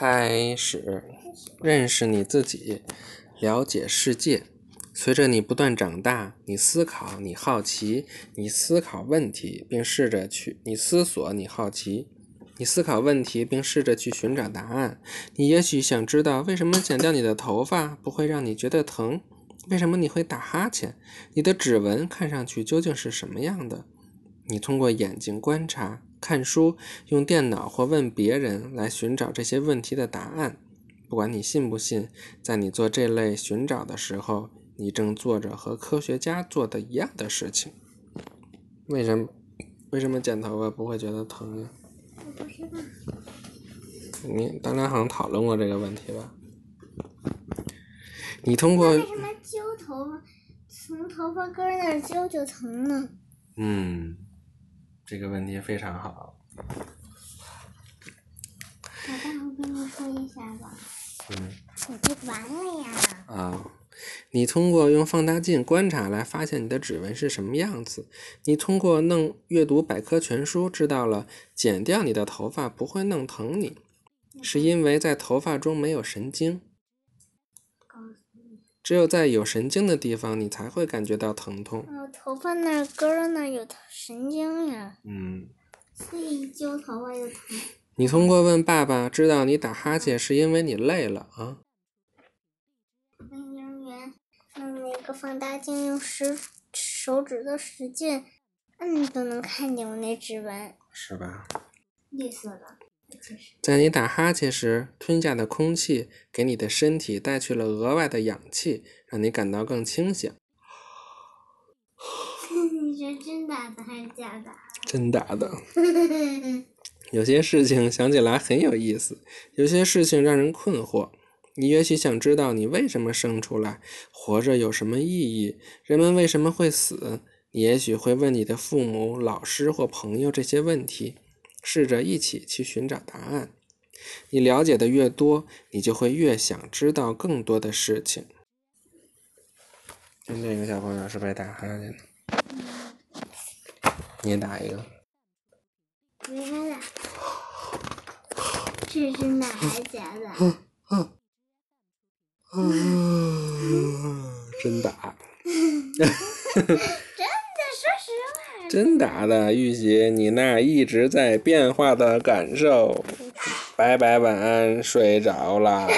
开始认识你自己，了解世界。随着你不断长大，你思考，你好奇，你思考问题，并试着去你思索，你好奇，你思考问题，并试着去寻找答案。你也许想知道为什么剪掉你的头发不会让你觉得疼？为什么你会打哈欠？你的指纹看上去究竟是什么样的？你通过眼睛观察。看书，用电脑或问别人来寻找这些问题的答案。不管你信不信，在你做这类寻找的时候，你正做着和科学家做的一样的事情。为什么？为什么剪头发不会觉得疼呀？我不知道。你咱俩好像讨论过这个问题吧？你通过为什么揪头发，从头发根儿那儿揪就疼呢？嗯。这个问题非常好。老大，我跟你说一下吧。嗯。我就完了呀。啊，你通过用放大镜观察来发现你的指纹是什么样子。你通过弄阅读百科全书知道了，剪掉你的头发不会弄疼你，是因为在头发中没有神经。只有在有神经的地方，你才会感觉到疼痛。头发那根儿那有神经呀。嗯。所以揪头发就疼。你通过问爸爸知道你打哈欠是因为你累了啊。幼儿园用那个放大镜，用食手指头使劲摁都能看见我那指纹。是吧？绿色的。在你打哈欠时，吞下的空气给你的身体带去了额外的氧气，让你感到更清醒。你是真打的还是假的？真打的。有些事情想起来很有意思，有些事情让人困惑。你也许想知道你为什么生出来，活着有什么意义，人们为什么会死？你也许会问你的父母、老师或朋友这些问题。试着一起去寻找答案。你了解的越多，你就会越想知道更多的事情。就这个小朋友是被打哈欠的，你也打一个。没了，这是真的还是假的？嗯嗯，真打。真打的，玉玺，你那一直在变化的感受。拜拜，晚安，睡着啦。